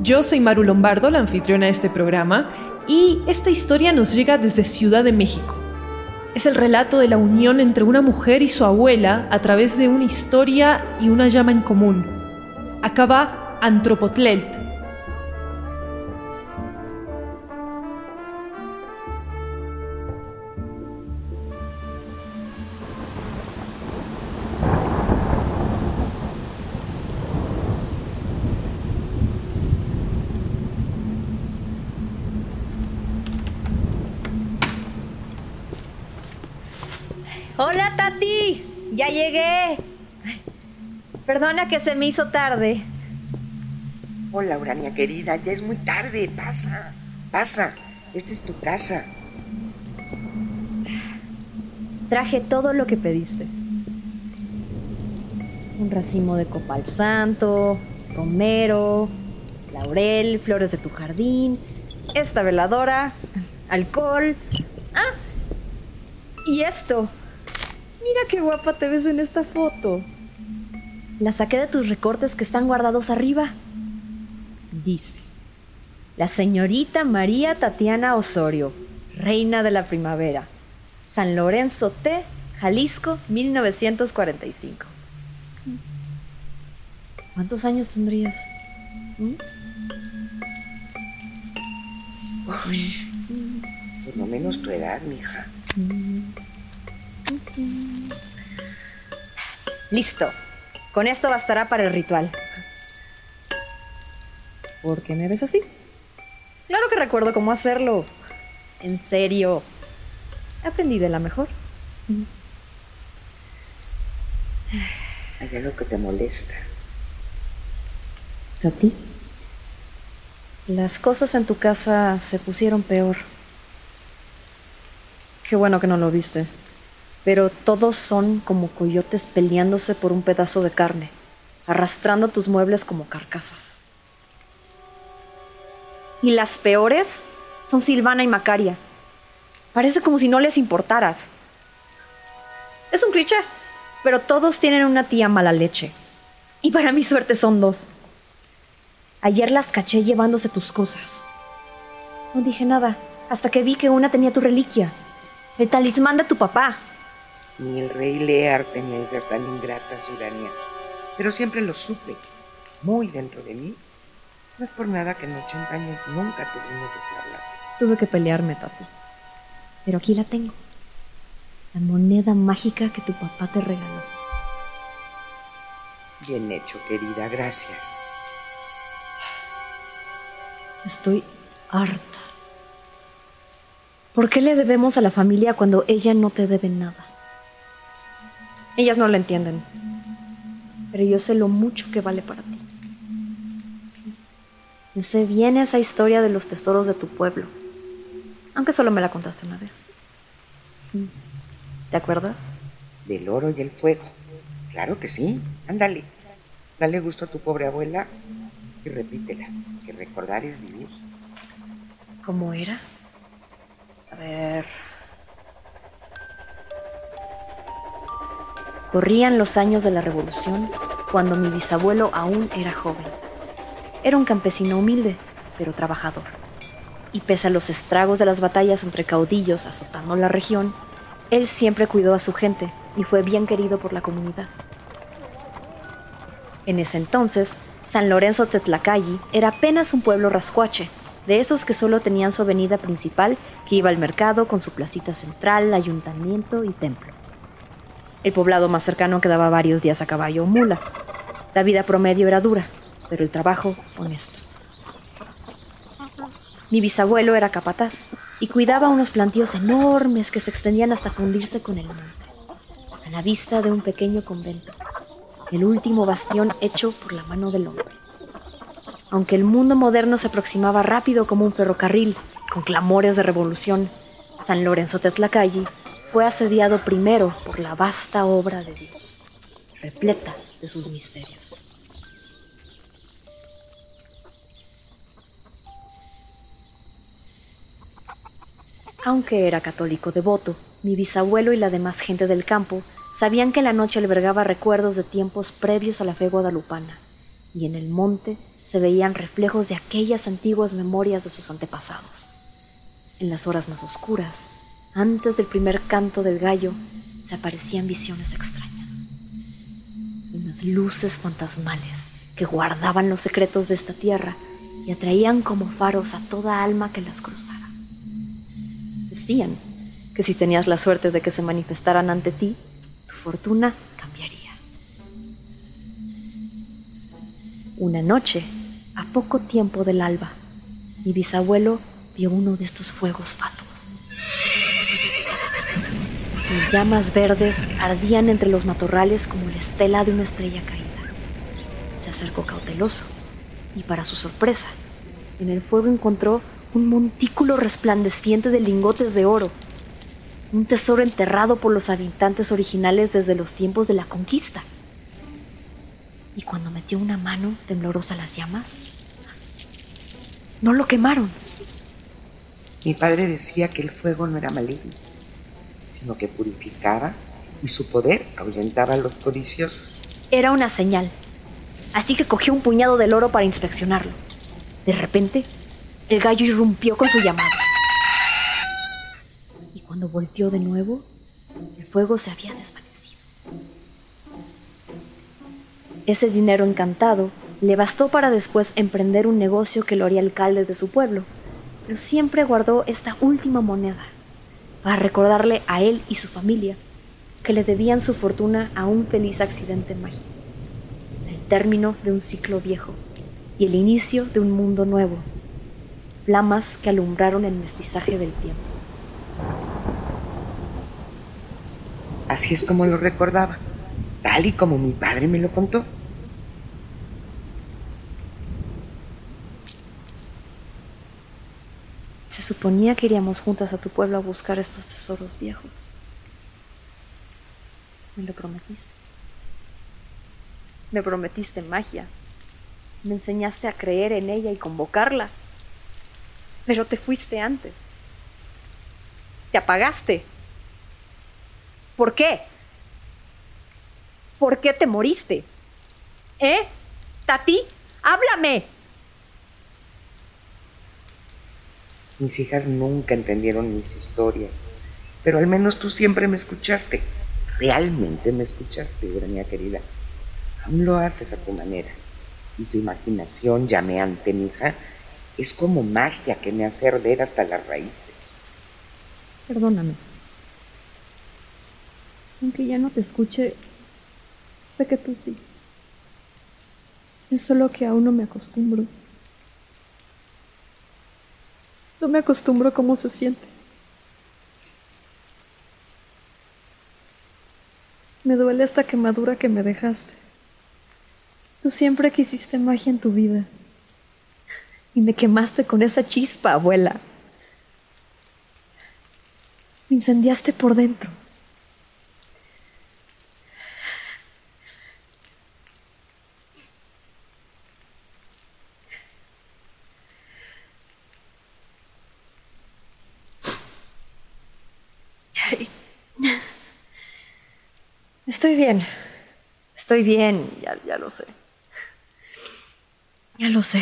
Yo soy Maru Lombardo, la anfitriona de este programa, y esta historia nos llega desde Ciudad de México. Es el relato de la unión entre una mujer y su abuela a través de una historia y una llama en común. Acaba Ya llegué. Perdona que se me hizo tarde. Hola, Urania querida, ya es muy tarde. Pasa, pasa. Esta es tu casa. Traje todo lo que pediste. Un racimo de copal santo, romero, laurel, flores de tu jardín, esta veladora, alcohol. Ah, y esto. Mira qué guapa te ves en esta foto. La saqué de tus recortes que están guardados arriba. Dice, la señorita María Tatiana Osorio, reina de la primavera, San Lorenzo T, Jalisco, 1945. ¿Cuántos años tendrías? ¿Mm? Uy, por lo menos tu edad, mija. Listo. Con esto bastará para el ritual. ¿Por qué me ves así? Claro que recuerdo cómo hacerlo. En serio. Aprendí de la mejor. Hay algo que te molesta. ¿A ti? Las cosas en tu casa se pusieron peor. Qué bueno que no lo viste. Pero todos son como coyotes peleándose por un pedazo de carne, arrastrando tus muebles como carcasas. Y las peores son Silvana y Macaria. Parece como si no les importaras. Es un cliché, pero todos tienen una tía mala leche. Y para mi suerte son dos. Ayer las caché llevándose tus cosas. No dije nada, hasta que vi que una tenía tu reliquia, el talismán de tu papá. Ni el rey Lear tenía hijas tan ingratas, Urania. Pero siempre lo supe, muy dentro de mí. No es por nada que en 80 años nunca tuvimos de qué hablar. Tuve que pelearme, Tati. Pero aquí la tengo. La moneda mágica que tu papá te regaló. Bien hecho, querida, gracias. Estoy harta. ¿Por qué le debemos a la familia cuando ella no te debe nada? Ellas no lo entienden. Pero yo sé lo mucho que vale para ti. Me sé bien esa historia de los tesoros de tu pueblo. Aunque solo me la contaste una vez. ¿Te acuerdas? Del oro y el fuego. Claro que sí. Ándale. Dale gusto a tu pobre abuela y repítela. Que recordar es vivir. ¿Cómo era? A ver. Corrían los años de la revolución cuando mi bisabuelo aún era joven. Era un campesino humilde, pero trabajador. Y pese a los estragos de las batallas entre caudillos azotando la región, él siempre cuidó a su gente y fue bien querido por la comunidad. En ese entonces, San Lorenzo Tetlacalli era apenas un pueblo rascuache, de esos que solo tenían su avenida principal, que iba al mercado con su placita central, ayuntamiento y templo. El poblado más cercano quedaba varios días a caballo o mula. La vida promedio era dura, pero el trabajo honesto. Mi bisabuelo era capataz y cuidaba unos plantíos enormes que se extendían hasta fundirse con el monte, a la vista de un pequeño convento, el último bastión hecho por la mano del hombre. Aunque el mundo moderno se aproximaba rápido como un ferrocarril, con clamores de revolución, San Lorenzo Tetlacalli fue asediado primero por la vasta obra de Dios, repleta de sus misterios. Aunque era católico devoto, mi bisabuelo y la demás gente del campo sabían que la noche albergaba recuerdos de tiempos previos a la fe guadalupana, y en el monte se veían reflejos de aquellas antiguas memorias de sus antepasados. En las horas más oscuras, antes del primer canto del gallo, se aparecían visiones extrañas. Unas luces fantasmales que guardaban los secretos de esta tierra y atraían como faros a toda alma que las cruzara decían que si tenías la suerte de que se manifestaran ante ti, tu fortuna cambiaría. Una noche, a poco tiempo del alba, mi bisabuelo vio uno de estos fuegos fatuos. Sus llamas verdes ardían entre los matorrales como la estela de una estrella caída. Se acercó cauteloso y para su sorpresa, en el fuego encontró un montículo resplandeciente de lingotes de oro, un tesoro enterrado por los habitantes originales desde los tiempos de la conquista. Y cuando metió una mano temblorosa a las llamas, no lo quemaron. Mi padre decía que el fuego no era maligno, sino que purificaba y su poder ahuyentaba a los codiciosos. Era una señal, así que cogió un puñado del oro para inspeccionarlo. De repente, el gallo irrumpió con su llamada. Y cuando volteó de nuevo, el fuego se había desvanecido. Ese dinero encantado le bastó para después emprender un negocio que lo haría alcalde de su pueblo, pero siempre guardó esta última moneda para recordarle a él y su familia que le debían su fortuna a un feliz accidente mágico, el término de un ciclo viejo y el inicio de un mundo nuevo flamas que alumbraron el mestizaje del tiempo. Así es como lo recordaba, tal y como mi padre me lo contó. Suponía que iríamos juntas a tu pueblo a buscar estos tesoros viejos. Me lo prometiste. Me prometiste magia. Me enseñaste a creer en ella y convocarla pero te fuiste antes. Te apagaste. ¿Por qué? ¿Por qué te moriste? ¿Eh? Tati, háblame. Mis hijas nunca entendieron mis historias, pero al menos tú siempre me escuchaste. Realmente me escuchaste, mía querida. Aún lo haces a tu manera. Y tu imaginación llameante, mi hija, es como magia que me hace arder hasta las raíces. Perdóname. Aunque ya no te escuche, sé que tú sí. Es solo que aún no me acostumbro. No me acostumbro a cómo se siente. Me duele esta quemadura que me dejaste. Tú siempre quisiste magia en tu vida. Y me quemaste con esa chispa, abuela. Me incendiaste por dentro. Estoy bien. Estoy bien, ya, ya lo sé. Ya lo sé.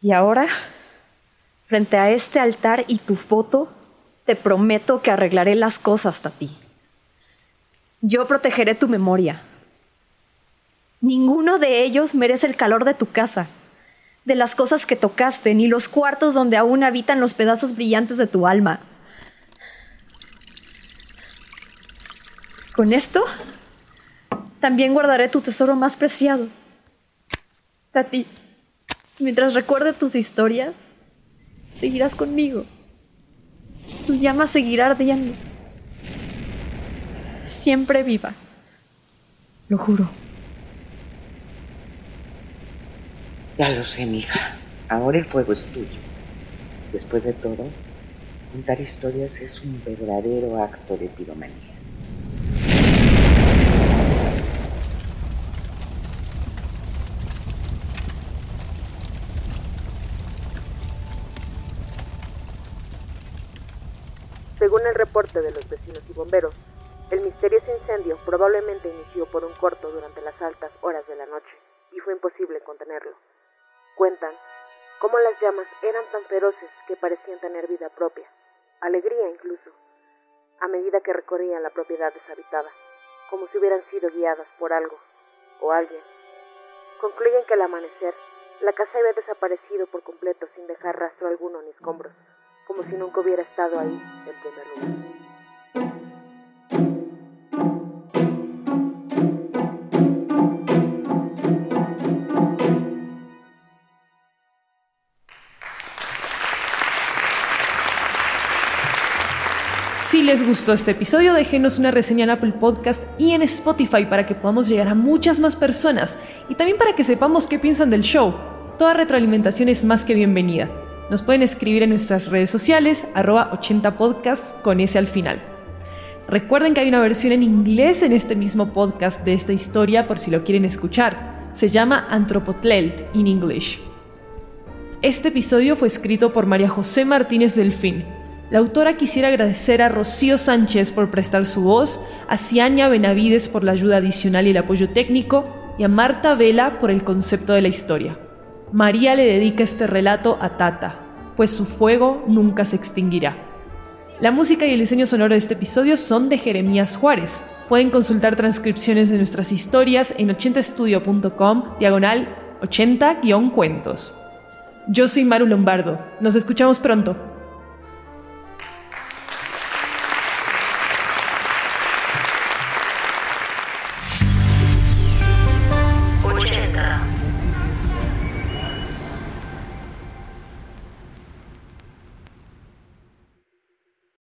Y ahora, frente a este altar y tu foto, te prometo que arreglaré las cosas, Tati. Yo protegeré tu memoria. Ninguno de ellos merece el calor de tu casa, de las cosas que tocaste, ni los cuartos donde aún habitan los pedazos brillantes de tu alma. Con esto, también guardaré tu tesoro más preciado. Tati, mientras recuerde tus historias, seguirás conmigo. Tu llama seguirá ardiendo. Siempre viva. Lo juro. Ya lo sé, mija. Ahora el fuego es tuyo. Después de todo, contar historias es un verdadero acto de piromanía. Según el reporte de los vecinos y bomberos, el misterioso incendio probablemente inició por un corto durante las altas horas de la noche y fue imposible contenerlo. Cuentan cómo las llamas eran tan feroces que parecían tener vida propia, alegría incluso, a medida que recorrían la propiedad deshabitada, como si hubieran sido guiadas por algo o alguien. Concluyen que al amanecer, la casa había desaparecido por completo sin dejar rastro alguno ni escombros como si nunca hubiera estado ahí en primer lugar. Si les gustó este episodio, déjenos una reseña en Apple Podcast y en Spotify para que podamos llegar a muchas más personas y también para que sepamos qué piensan del show. Toda retroalimentación es más que bienvenida. Nos pueden escribir en nuestras redes sociales, arroba 80podcasts con ese al final. Recuerden que hay una versión en inglés en este mismo podcast de esta historia por si lo quieren escuchar. Se llama Anthropotlelt in English. Este episodio fue escrito por María José Martínez Delfín. La autora quisiera agradecer a Rocío Sánchez por prestar su voz, a Ciania Benavides por la ayuda adicional y el apoyo técnico, y a Marta Vela por el concepto de la historia. María le dedica este relato a Tata, pues su fuego nunca se extinguirá. La música y el diseño sonoro de este episodio son de Jeremías Juárez. Pueden consultar transcripciones de nuestras historias en 80estudio.com, diagonal 80-cuentos. Yo soy Maru Lombardo. Nos escuchamos pronto.